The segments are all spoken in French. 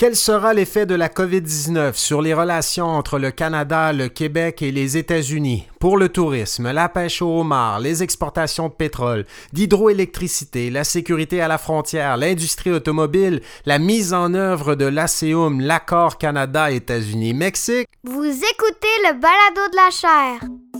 Quel sera l'effet de la COVID-19 sur les relations entre le Canada, le Québec et les États-Unis? Pour le tourisme, la pêche au homard, les exportations de pétrole, d'hydroélectricité, la sécurité à la frontière, l'industrie automobile, la mise en œuvre de l'ASEUM, l'accord Canada-États-Unis-Mexique? Vous écoutez le balado de la chaire.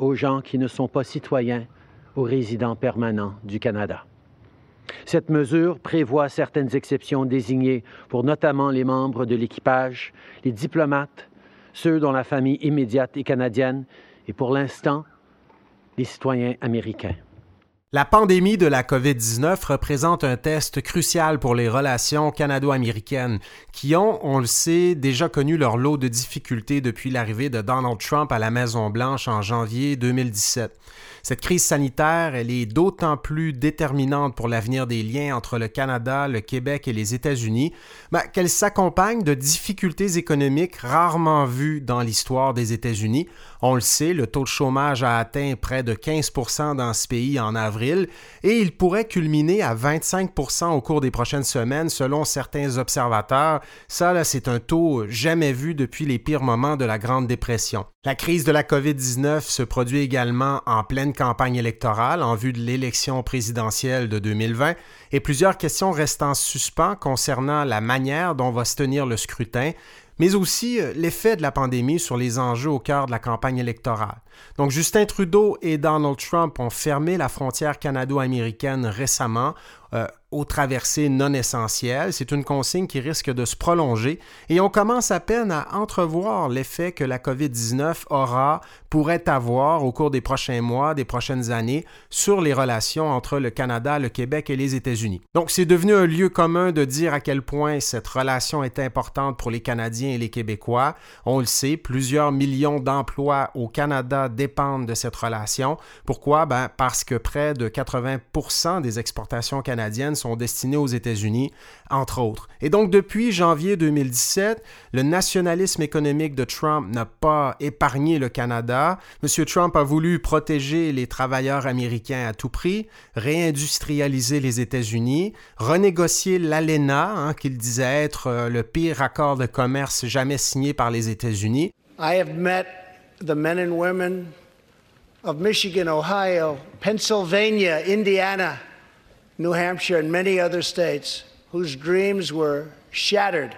aux gens qui ne sont pas citoyens ou résidents permanents du Canada. Cette mesure prévoit certaines exceptions désignées pour notamment les membres de l'équipage, les diplomates, ceux dont la famille immédiate est canadienne et pour l'instant, les citoyens américains. La pandémie de la COVID-19 représente un test crucial pour les relations canado-américaines, qui ont, on le sait, déjà connu leur lot de difficultés depuis l'arrivée de Donald Trump à la Maison-Blanche en janvier 2017. Cette crise sanitaire, elle est d'autant plus déterminante pour l'avenir des liens entre le Canada, le Québec et les États-Unis qu'elle s'accompagne de difficultés économiques rarement vues dans l'histoire des États-Unis. On le sait, le taux de chômage a atteint près de 15% dans ce pays en avril et il pourrait culminer à 25 au cours des prochaines semaines selon certains observateurs. Ça, c'est un taux jamais vu depuis les pires moments de la Grande Dépression. La crise de la COVID-19 se produit également en pleine campagne électorale en vue de l'élection présidentielle de 2020 et plusieurs questions restent en suspens concernant la manière dont va se tenir le scrutin, mais aussi euh, l'effet de la pandémie sur les enjeux au cœur de la campagne électorale. Donc Justin Trudeau et Donald Trump ont fermé la frontière canado-américaine récemment euh, aux traversées non essentielles. C'est une consigne qui risque de se prolonger et on commence à peine à entrevoir l'effet que la COVID-19 aura, pourrait avoir au cours des prochains mois, des prochaines années sur les relations entre le Canada, le Québec et les États-Unis. Donc c'est devenu un lieu commun de dire à quel point cette relation est importante pour les Canadiens et les Québécois. On le sait, plusieurs millions d'emplois au Canada dépendent de cette relation. Pourquoi? Ben, parce que près de 80 des exportations canadiennes sont destinées aux États-Unis, entre autres. Et donc, depuis janvier 2017, le nationalisme économique de Trump n'a pas épargné le Canada. M. Trump a voulu protéger les travailleurs américains à tout prix, réindustrialiser les États-Unis, renégocier l'ALENA, hein, qu'il disait être euh, le pire accord de commerce jamais signé par les États-Unis. The men and women of Michigan, Ohio, Pennsylvania, Indiana, New Hampshire, and many other states whose dreams were shattered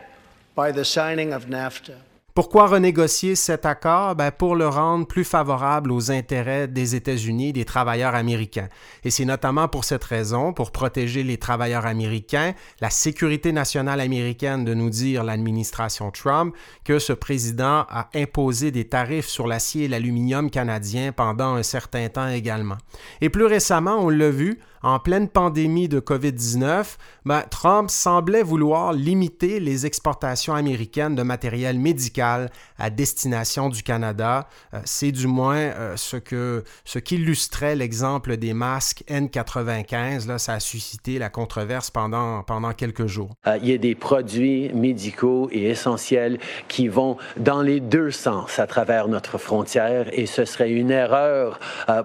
by the signing of NAFTA. Pourquoi renégocier cet accord? Ben pour le rendre plus favorable aux intérêts des États-Unis et des travailleurs américains. Et c'est notamment pour cette raison, pour protéger les travailleurs américains, la sécurité nationale américaine de nous dire l'administration Trump, que ce président a imposé des tarifs sur l'acier et l'aluminium canadien pendant un certain temps également. Et plus récemment, on l'a vu, en pleine pandémie de COVID-19, ben, Trump semblait vouloir limiter les exportations américaines de matériel médical à destination du Canada. Euh, c'est du moins euh, ce que ce qu'illustrait l'exemple des masques N95. Là, ça a suscité la controverse pendant, pendant quelques jours. Euh, il y a des produits médicaux et essentiels qui vont dans les deux sens à travers notre frontière et ce serait une erreur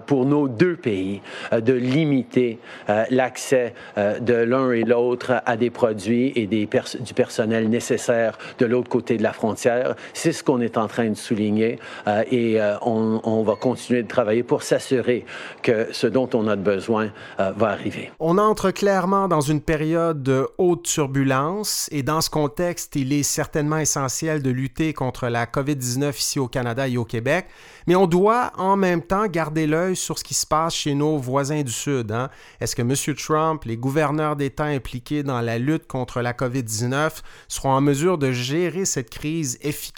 pour nos deux pays de limiter l'accès de l'un et l'autre à des produits et du personnel nécessaire de l'autre côté de la frontière. C'est ce qu'on est en train de souligner euh, et on, on, va continuer de travailler pour s'assurer que ce dont on a besoin va arriver. On entre clairement dans une période de haute turbulence et dans ce contexte, il est certainement essentiel de lutter contre la COVID-19 ici au Canada et au Québec, mais on doit en même temps garder l'œil sur ce qui se passe chez nos voisins du Sud. Hein? Est-ce que M. Trump, les gouverneurs d'État impliqués dans la lutte contre la COVID-19 seront en mesure de gérer cette crise efficacement?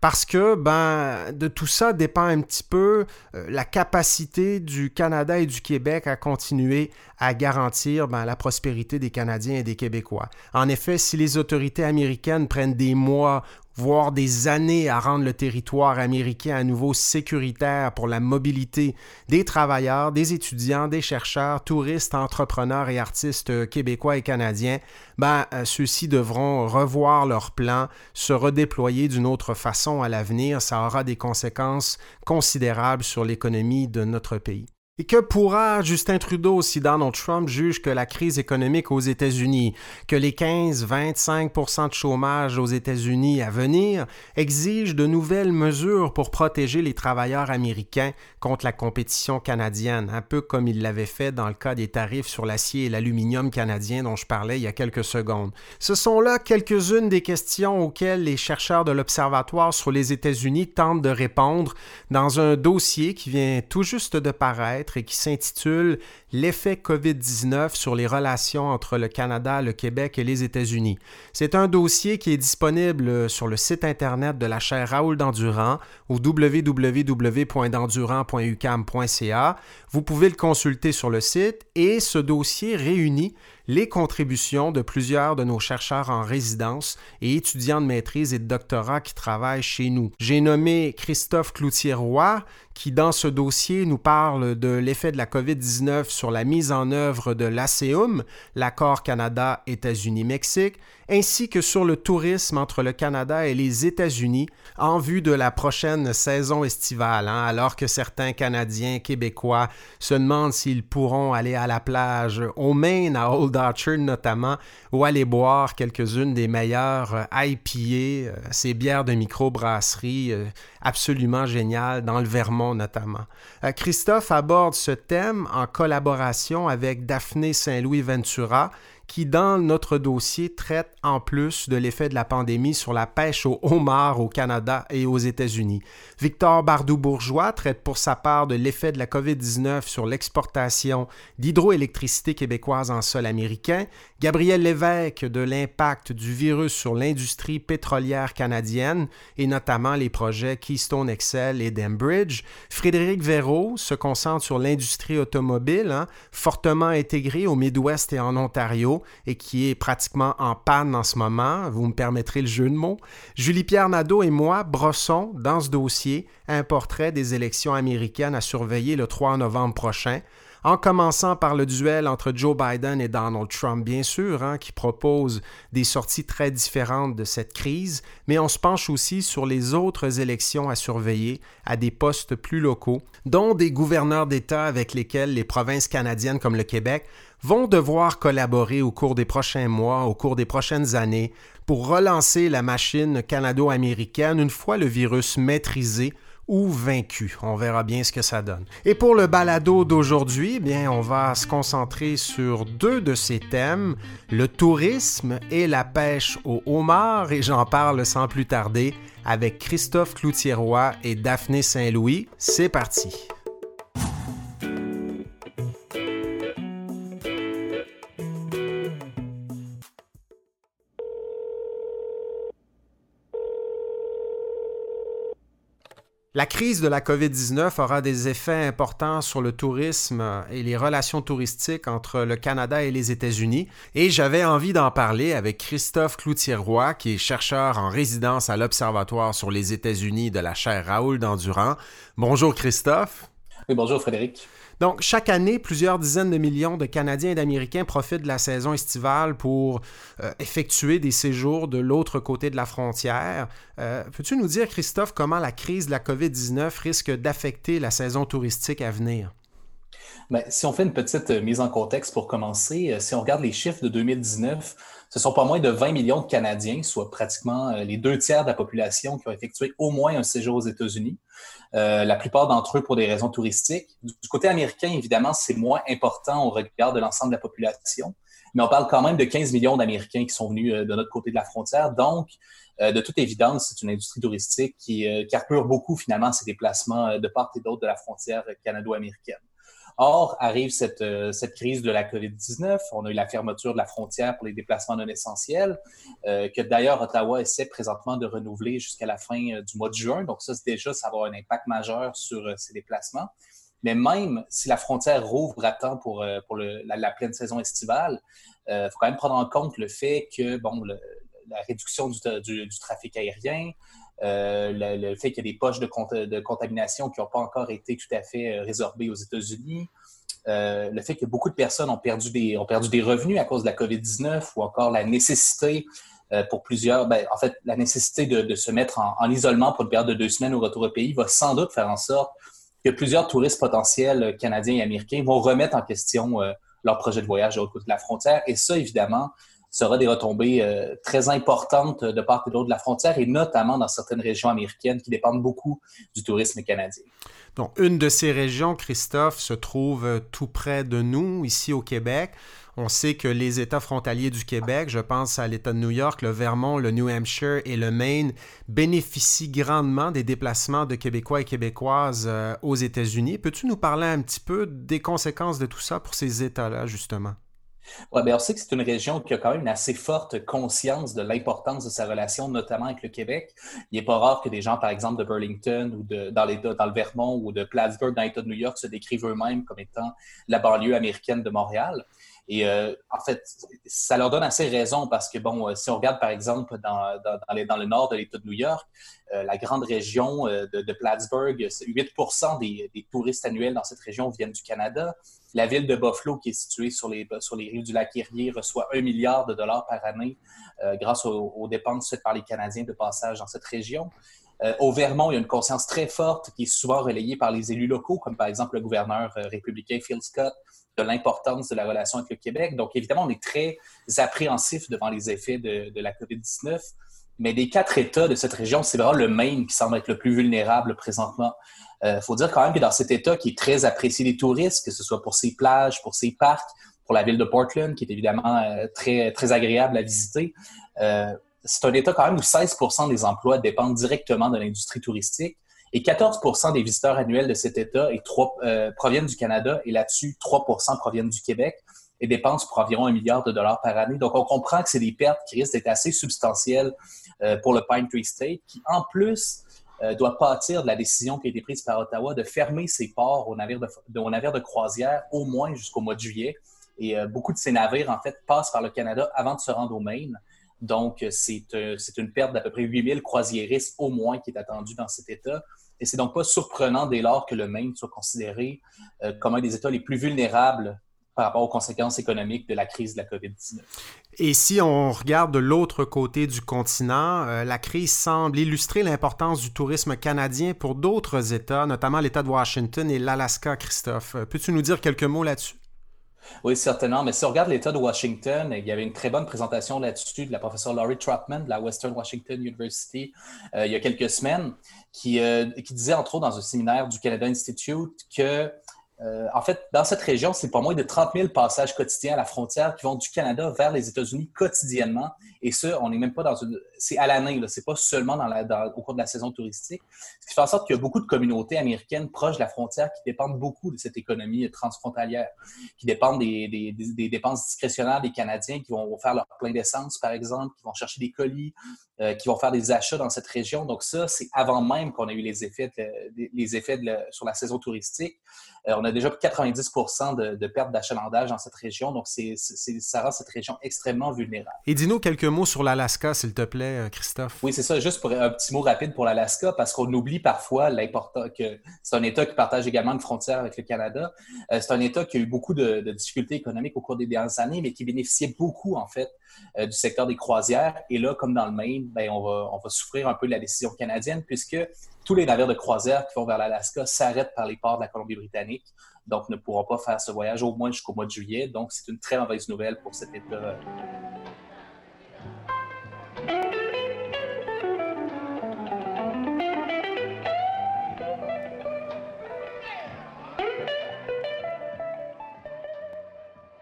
Parce que ben, de tout ça dépend un petit peu euh, la capacité du Canada et du Québec à continuer à garantir ben, la prospérité des Canadiens et des Québécois. En effet, si les autorités américaines prennent des mois voire des années à rendre le territoire américain à nouveau sécuritaire pour la mobilité des travailleurs, des étudiants, des chercheurs, touristes, entrepreneurs et artistes québécois et canadiens, ben, euh, ceux-ci devront revoir leurs plans, se redéployer d'une autre façon à l'avenir. Ça aura des conséquences considérables sur l'économie de notre pays. Et que pourra Justin Trudeau si Donald Trump juge que la crise économique aux États-Unis, que les 15-25% de chômage aux États-Unis à venir exigent de nouvelles mesures pour protéger les travailleurs américains contre la compétition canadienne, un peu comme il l'avait fait dans le cas des tarifs sur l'acier et l'aluminium canadien dont je parlais il y a quelques secondes. Ce sont là quelques-unes des questions auxquelles les chercheurs de l'Observatoire sur les États-Unis tentent de répondre dans un dossier qui vient tout juste de paraître et qui s'intitule L'effet COVID-19 sur les relations entre le Canada, le Québec et les États-Unis. C'est un dossier qui est disponible sur le site Internet de la chaire Raoul Dandurand au www.dandurand.ucam.ca. Vous pouvez le consulter sur le site et ce dossier réunit les contributions de plusieurs de nos chercheurs en résidence et étudiants de maîtrise et de doctorat qui travaillent chez nous. J'ai nommé Christophe Cloutier-Roy, qui dans ce dossier nous parle de l'effet de la COVID-19 sur la mise en œuvre de l'ASEUM, l'accord Canada-États-Unis-Mexique, ainsi que sur le tourisme entre le Canada et les États-Unis en vue de la prochaine saison estivale, hein, alors que certains Canadiens québécois se demandent s'ils pourront aller à la plage au Maine, à Old Orchard notamment, ou aller boire quelques-unes des meilleures euh, IPA, euh, ces bières de microbrasserie euh, absolument géniales, dans le Vermont notamment. Christophe aborde ce thème en collaboration avec Daphné Saint-Louis Ventura, qui, dans notre dossier, traite en plus de l'effet de la pandémie sur la pêche au homard au Canada et aux États-Unis. Victor Bardou-Bourgeois traite pour sa part de l'effet de la COVID-19 sur l'exportation d'hydroélectricité québécoise en sol américain, Gabriel Lévesque de l'impact du virus sur l'industrie pétrolière canadienne et notamment les projets Keystone Excel et Dembridge, Frédéric Véraud se concentre sur l'industrie automobile, hein, fortement intégrée au Midwest et en Ontario, et qui est pratiquement en panne en ce moment. Vous me permettrez le jeu de mots. Julie-Pierre Nadeau et moi brossons dans ce dossier un portrait des élections américaines à surveiller le 3 novembre prochain en commençant par le duel entre Joe Biden et Donald Trump, bien sûr, hein, qui propose des sorties très différentes de cette crise, mais on se penche aussi sur les autres élections à surveiller à des postes plus locaux, dont des gouverneurs d'État avec lesquels les provinces canadiennes comme le Québec vont devoir collaborer au cours des prochains mois, au cours des prochaines années, pour relancer la machine canado-américaine une fois le virus maîtrisé ou vaincu. On verra bien ce que ça donne. Et pour le balado d'aujourd'hui, bien, on va se concentrer sur deux de ces thèmes, le tourisme et la pêche au homard, et j'en parle sans plus tarder avec Christophe Cloutieroy et Daphné Saint-Louis. C'est parti. La crise de la COVID-19 aura des effets importants sur le tourisme et les relations touristiques entre le Canada et les États-Unis, et j'avais envie d'en parler avec Christophe Cloutier-Roy, qui est chercheur en résidence à l'Observatoire sur les États-Unis de la chaire Raoul d'Endurant. Bonjour Christophe. Oui, bonjour Frédéric. Donc, chaque année, plusieurs dizaines de millions de Canadiens et d'Américains profitent de la saison estivale pour euh, effectuer des séjours de l'autre côté de la frontière. Euh, peux-tu nous dire, Christophe, comment la crise de la COVID-19 risque d'affecter la saison touristique à venir? Bien, si on fait une petite euh, mise en contexte pour commencer, si on regarde les chiffres de 2019, ce sont pas moins de 20 millions de Canadiens, soit pratiquement les deux tiers de la population qui ont effectué au moins un séjour aux États-Unis. Euh, la plupart d'entre eux pour des raisons touristiques. Du, côté américain, évidemment, c'est moins important au regard de l'ensemble de la population, mais on parle quand même de 15 millions d'Américains qui sont venus euh, de notre côté de la frontière. Donc, euh, de toute évidence, c'est une industrie touristique qui carbure beaucoup finalement ces déplacements de part et d'autre de la frontière canado-américaine. Or, arrive cette, euh, cette crise de la COVID-19. On a eu la fermeture de la frontière pour les déplacements non essentiels, euh, que d'ailleurs Ottawa essaie présentement de renouveler jusqu'à la fin euh, du mois de juin. Donc ça, déjà, ça va avoir un impact majeur sur ces déplacements. Mais même si la frontière rouvre à temps pour, pour la, pleine saison estivale, il faut quand même prendre en compte le fait que bon, la réduction du, du, du trafic aérien, euh, le, fait qu'il y a des poches de, contamination qui n'ont pas encore été tout à fait euh, résorbées aux États-Unis, euh, le fait que beaucoup de personnes ont perdu des, ont perdu des revenus à cause de la COVID-19 ou encore la nécessité pour plusieurs, ben, en fait, la nécessité de, se mettre en, isolement pour une période de deux semaines au retour au pays va sans doute faire en sorte que plusieurs touristes potentiels canadiens et américains vont remettre en question leur projet de voyage de l'autre côté de la frontière. Et ça, évidemment, sera des retombées euh, très importantes de part et d'autre de la frontière, et notamment dans certaines régions américaines qui dépendent beaucoup du tourisme canadien. Donc, une de ces régions, Christophe, se trouve euh, tout près de nous, ici au Québec. On sait que les États frontaliers du Québec, je pense à l'État de New York, le Vermont, le New Hampshire et le Maine, bénéficient grandement des déplacements de Québécois et Québécoises euh, aux États-Unis. Peux-tu nous parler un petit peu des conséquences de tout ça pour ces États-là, justement? Oui, bien, on sait que c'est une région qui a quand même une assez forte conscience de l'importance de sa relation, notamment avec le Québec. Il n'est pas rare que des gens, par exemple, de Burlington ou de, dans, dans le Vermont ou de Plattsburgh, dans l'État de New York, se décrivent eux-mêmes comme étant la banlieue américaine de Montréal. Et euh, en fait, ça leur donne assez raison parce que, bon, euh, si on regarde par exemple dans, dans, le nord de l'État de New York, euh, la grande région de, Plattsburgh, 8% des, des, touristes annuels dans cette région viennent du Canada. La ville de Buffalo, qui est située sur les, sur les rives du lac Erie, reçoit un milliard de dollars par année grâce aux, dépenses faites par les Canadiens de passage dans cette région. Au Vermont, il y a une conscience très forte qui est souvent relayée par les élus locaux, comme par exemple le gouverneur républicain Phil Scott, de l'importance de la relation avec le Québec. Donc, évidemment, on est très appréhensif devant les effets de, la COVID-19. Mais des quatre États de cette région, c'est vraiment le Maine qui semble être le plus vulnérable présentement. Il euh, faut dire quand même que dans cet État qui est très apprécié des touristes, que ce soit pour ses plages, pour ses parcs, pour la ville de Portland, qui est évidemment euh, très, très agréable à visiter, euh, c'est un État quand même où 16 des emplois dépendent directement de l'industrie touristique. Et 14 des visiteurs annuels de cet État et 3, euh, proviennent du Canada et là-dessus, 3 proviennent du Québec et dépensent pour environ un milliard de dollars par année. Donc, on comprend que c'est des pertes qui risquent d'être assez substantielles euh, pour le Pine Tree State, qui en plus euh, doit pâtir de la décision qui a été prise par Ottawa de fermer ses ports aux navires de, aux navires de croisière au moins jusqu'au mois de juillet. Et beaucoup de ces navires, en fait, passent par le Canada avant de se rendre au Maine. Donc, c'est une perte d'à peu près 8000 croisiéristes au moins qui est attendue dans cet État. Et c'est donc pas surprenant dès lors que le Maine soit considéré euh, comme un des États les plus vulnérables par rapport aux conséquences économiques de la crise de la COVID-19. Et si on regarde de l'autre côté du continent, euh, la crise semble illustrer l'importance du tourisme canadien pour d'autres États, notamment l'État de Washington et l'Alaska, Christophe. Euh, peux-tu nous dire quelques mots là-dessus? Oui, certainement. Mais si on regarde l'État de Washington, il y avait une très bonne présentation là-dessus de la professeure Laurie Trotman de la Western Washington University il y a quelques semaines. Euh, qui, disait, entre autres, dans un séminaire du Canada Institute, que euh, en fait, dans cette région, c'est pas moins de 30 000 passages quotidiens à la frontière qui vont du Canada vers les États-Unis quotidiennement. Et ça, on n'est même pas dans une. C'est à l'année, c'est pas seulement au cours de la saison touristique. Ce qui fait en sorte qu'il y a beaucoup de communautés américaines proches de la frontière qui dépendent beaucoup de cette économie transfrontalière, qui dépendent des dépenses discrétionnaires des Canadiens qui vont faire leur plein d'essence, par exemple, qui vont chercher des colis, euh, qui vont faire des achats dans cette région. Donc, ça, c'est avant même qu'on ait eu les effets, les effets sur la saison touristique. Euh, on a déjà 90 de, de perte d'achalandage dans cette région. Donc, c'est, ça rend cette région extrêmement vulnérable. Et dis-nous quelques mots sur l'Alaska, s'il te plaît, euh, Christophe. Oui, c'est ça. Juste pour un petit mot rapide pour l'Alaska, parce qu'on oublie parfois l'important que c'est un État qui partage également une frontière avec le Canada. Euh, c'est un État qui a eu beaucoup de, difficultés économiques au cours des dernières années, mais qui bénéficiait beaucoup, en fait, du secteur des croisières. Et là, comme dans le Maine, ben, on, va, souffrir un peu de la décision canadienne, puisque tous les navires de croisière qui vont vers l'Alaska s'arrêtent par les ports de la Colombie-Britannique, donc ne pourront pas faire ce voyage au moins jusqu'au mois de juillet. Donc, c'est une très mauvaise nouvelle pour cet État.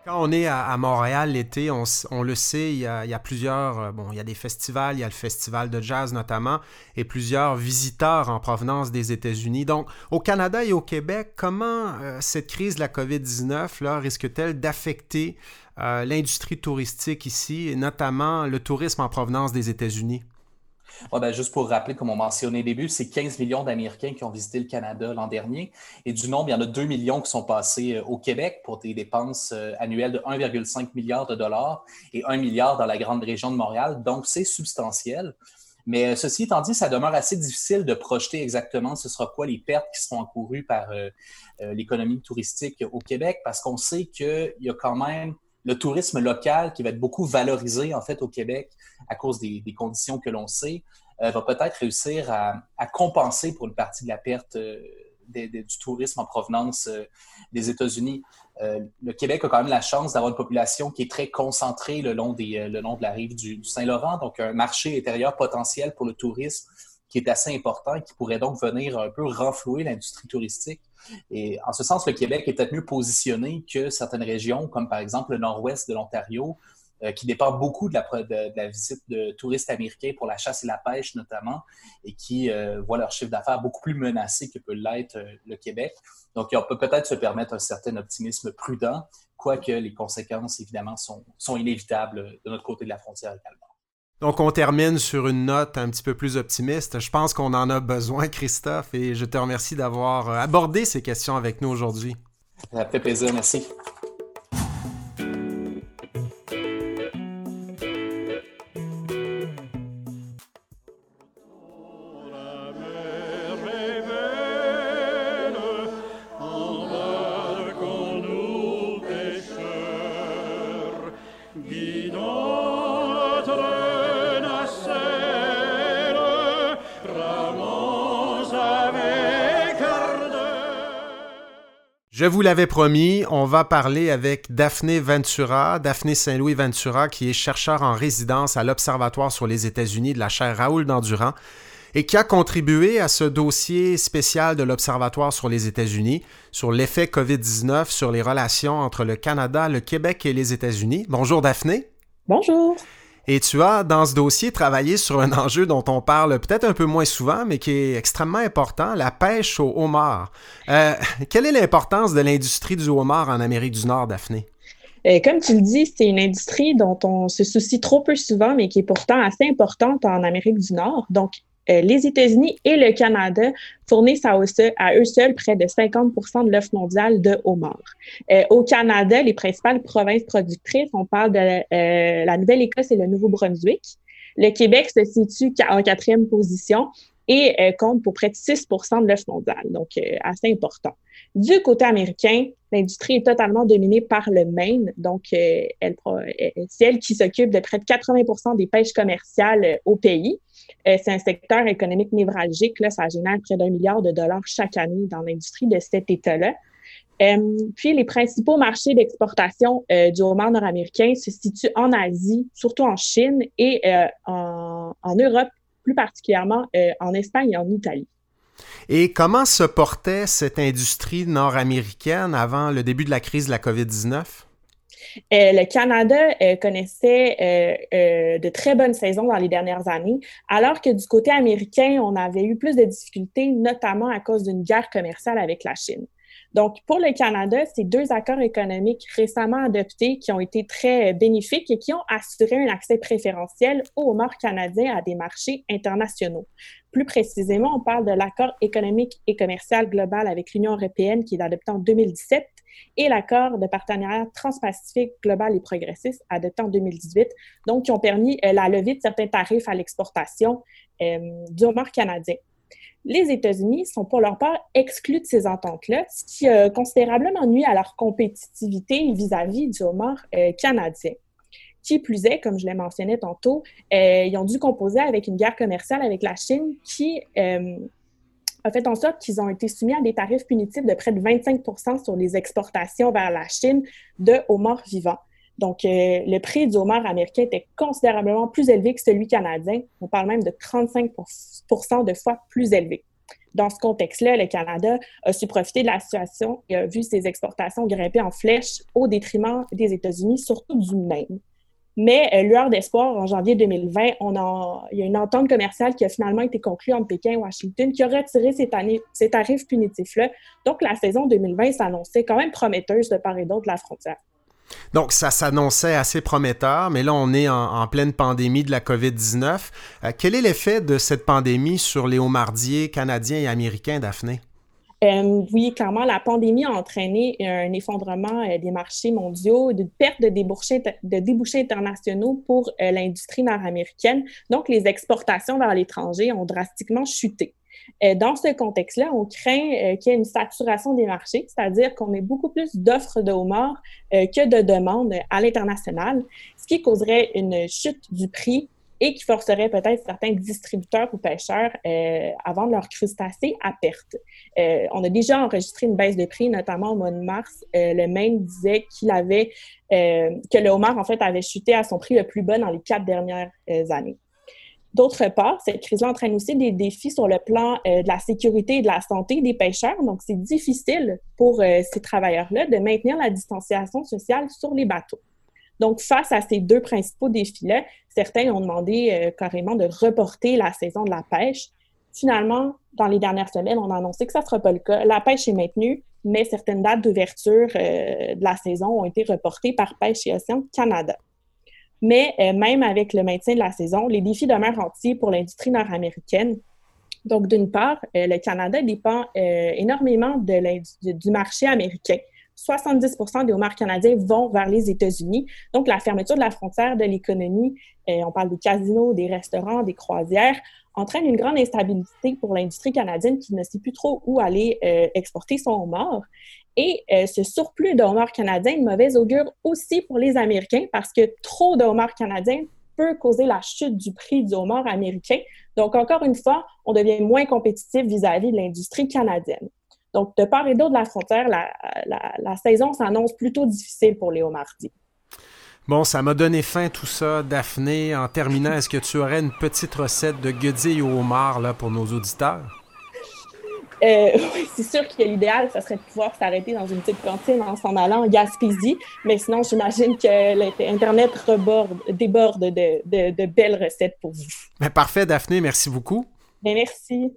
Quand on est à, Montréal l'été, on, le sait, il y, a, plusieurs, euh, bon, il y a des festivals, il y a le festival de jazz notamment, et plusieurs visiteurs en provenance des États-Unis. Donc, au Canada et au Québec, comment euh, cette crise de la COVID-19 risque-t-elle d'affecter euh, l'industrie touristique ici, et notamment le tourisme en provenance des États-Unis? Ben, juste pour rappeler, comme on mentionnait au début, c'est 15 millions d'Américains qui ont visité le Canada l'an dernier. Et du nombre, il y en a 2 millions qui sont passés euh, au Québec pour des dépenses euh, annuelles de 1,5 milliard de dollars et 1 milliard dans la grande région de Montréal. Donc, c'est substantiel. Mais euh, ceci étant dit, ça demeure assez difficile de projeter exactement ce sera quoi les pertes qui seront encourues par l'économie touristique au Québec parce qu'on sait qu'il y a quand même le tourisme local qui va être beaucoup valorisé en fait au Québec à cause des, conditions que l'on sait, euh, va peut-être réussir à, compenser pour une partie de la perte euh, du tourisme en provenance euh, des États-Unis. le Québec a quand même la chance d'avoir une population qui est très concentrée le long, de la rive du Saint-Laurent, donc un marché intérieur potentiel pour le tourisme qui est assez important et qui pourrait donc venir un peu renflouer l'industrie touristique. Et en ce sens, le Québec est peut-être mieux positionné que certaines régions, comme par exemple le nord-ouest de l'Ontario, euh, qui dépend beaucoup de la, visite de touristes américains pour la chasse et la pêche notamment, et qui euh, voient leur chiffre d'affaires beaucoup plus menacé que peut l'être euh, le Québec. Donc, on peut peut-être se permettre un certain optimisme prudent, quoique les conséquences, évidemment, sont, sont inévitables de notre côté de la frontière également. Donc, on termine sur une note un petit peu plus optimiste. Je pense qu'on en a besoin, Christophe, et je te remercie d'avoir abordé ces questions avec nous aujourd'hui. Ça fait plaisir, merci. Je vous l'avais promis, on va parler avec Daphné Ventura, Daphné Saint-Louis Ventura, qui est chercheur en résidence à l'Observatoire sur les États-Unis de la chaire Raoul Dandurand et qui a contribué à ce dossier spécial de l'Observatoire sur les États-Unis sur l'effet COVID-19 sur les relations entre le Canada, le Québec et les États-Unis. Bonjour Daphné. Bonjour. Et tu as, dans ce dossier, travaillé sur un enjeu dont on parle peut-être un peu moins souvent, mais qui est extrêmement important, la pêche au homard. Euh, quelle est l'importance de l'industrie du homard en Amérique du Nord, Daphné? Euh, comme tu le dis, c'est une industrie dont on se soucie trop peu souvent, mais qui est pourtant assez importante en Amérique du Nord. Donc, euh, les États-Unis et le Canada fournissent à eux, seuls près de 50% de l'offre mondiale de homards. Euh, au Canada, les principales provinces productrices, on parle de euh, la Nouvelle-Écosse et le Nouveau-Brunswick. Le Québec se situe en quatrième position et compte pour près de 6% de l'offre mondiale, donc assez important. Du côté américain, l'industrie est totalement dominée par le Maine, donc elle, c'est elle qui s'occupe de près de 80% des pêches commerciales au pays. Euh, c'est un secteur économique névralgique. Là, ça génère près d'un milliard de dollars chaque année dans l'industrie de cet État-là. Euh, puis, les principaux marchés d'exportation euh, du homard nord-américain se situent en Asie, surtout en Chine et en, en, Europe, plus particulièrement en Espagne et en Italie. Et comment se portait cette industrie nord-américaine avant le début de la crise de la COVID-19? Euh, le Canada euh, connaissait euh, de très bonnes saisons dans les dernières années, alors que du côté américain, on avait eu plus de difficultés, notamment à cause d'une guerre commerciale avec la Chine. Donc, pour le Canada, c'est deux accords économiques récemment adoptés qui ont été très bénéfiques et qui ont assuré un accès préférentiel aux homards canadiens à des marchés internationaux. Plus précisément, on parle de l'accord économique et commercial global avec l'Union européenne qui est adopté en 2017 et l'accord de partenariat transpacifique global et progressiste adopté en 2018, donc qui ont permis euh, la levée de certains tarifs à l'exportation euh, du homard canadien. Les États-Unis sont pour leur part exclus de ces ententes-là, ce qui a considérablement nuit à leur compétitivité vis-à-vis du homard euh, canadien. Qui plus est, comme je l'ai mentionné tantôt, ils ont dû composer avec une guerre commerciale avec la Chine qui a fait en sorte qu'ils ont été soumis à des tarifs punitifs de près de 25% sur les exportations vers la Chine de homards vivants. Donc, euh, le prix du homard américain était considérablement plus élevé que celui canadien. On parle même de 35 de fois plus élevé. Dans ce contexte-là, le Canada a su profiter de la situation et a vu ses exportations grimper en flèche au détriment des États-Unis, surtout du Maine. Mais euh, lueur d'espoir, en janvier 2020, on a, il y a une entente commerciale qui a finalement été conclue entre Pékin et Washington qui a retiré ces, ces tarifs punitifs-là. Donc, la saison 2020 s'annonçait quand même prometteuse de part et d'autre de la frontière. Donc, ça s'annonçait assez prometteur, mais là, on est en, pleine pandémie de la COVID-19. Euh, quel est l'effet de cette pandémie sur les homardiers canadiens et américains, Daphné? Euh, oui, clairement, la pandémie a entraîné un effondrement euh, des marchés mondiaux, une perte de débouchés internationaux pour l'industrie nord-américaine. Donc, les exportations vers l'étranger ont drastiquement chuté. Euh, dans ce contexte-là, on craint euh, qu'il y ait une saturation des marchés, c'est-à-dire qu'on ait beaucoup plus d'offres de homards euh, que de demandes à l'international, ce qui causerait une chute du prix et qui forcerait peut-être certains distributeurs ou pêcheurs à vendre leurs crustacés à perte. on a déjà enregistré une baisse de prix, notamment au mois de mars. le Maine disait qu'il avait que le homard en fait avait chuté à son prix le plus bas dans les quatre dernières années. D'autre part, cette crise-là entraîne aussi des défis sur le plan euh, de la sécurité et de la santé des pêcheurs. Donc, c'est difficile pour euh, ces travailleurs-là de maintenir la distanciation sociale sur les bateaux. Donc, face à ces deux principaux défis-là, certains ont demandé euh, carrément de reporter la saison de la pêche. Finalement, dans les dernières semaines, on a annoncé que ça ne sera pas le cas. La pêche est maintenue, mais certaines dates d'ouverture de la saison ont été reportées par Pêche et Océan Canada. Mais euh, même avec le maintien de la saison, les défis demeurent entiers pour l'industrie nord-américaine. Donc, d'une part, euh, le Canada dépend euh, énormément du marché américain. 70% des homards canadiens vont vers les États-Unis. Donc, la fermeture de la frontière de l'économie, on parle des casinos, des restaurants, des croisières, entraîne une grande instabilité pour l'industrie canadienne qui ne sait plus trop où aller exporter son homard. Et euh, ce surplus de homards canadiens est de mauvaise augure aussi pour les Américains parce que trop de homards canadiens peut causer la chute du prix du homard américain. Donc, encore une fois, on devient moins compétitif vis-à-vis de l'industrie canadienne. Donc, de part et d'autre de la frontière, la, la saison s'annonce plutôt difficile pour les homardiers. Bon, ça m'a donné faim tout ça, Daphné. En terminant, est-ce que tu aurais une petite recette de guedille au homard là, pour nos auditeurs? Euh, c'est sûr que l'idéal, ça serait de pouvoir s'arrêter dans une petite cantine en s'en allant en Gaspésie, mais sinon, j'imagine que l'Internet déborde de, belles recettes pour vous. Ben, parfait, Daphné, merci beaucoup. Merci.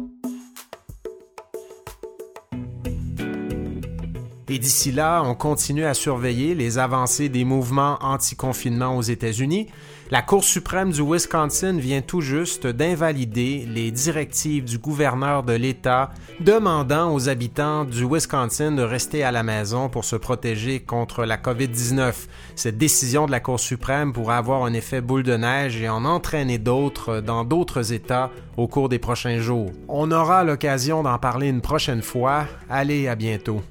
Et d'ici là, on continue à surveiller les avancées des mouvements anti-confinement aux États-Unis. La Cour suprême du Wisconsin vient tout juste d'invalider les directives du gouverneur de l'État demandant aux habitants du Wisconsin de rester à la maison pour se protéger contre la COVID-19. Cette décision de la Cour suprême pourrait avoir un effet boule de neige et en entraîner d'autres dans d'autres États au cours des prochains jours. On aura l'occasion d'en parler une prochaine fois. Allez, à bientôt.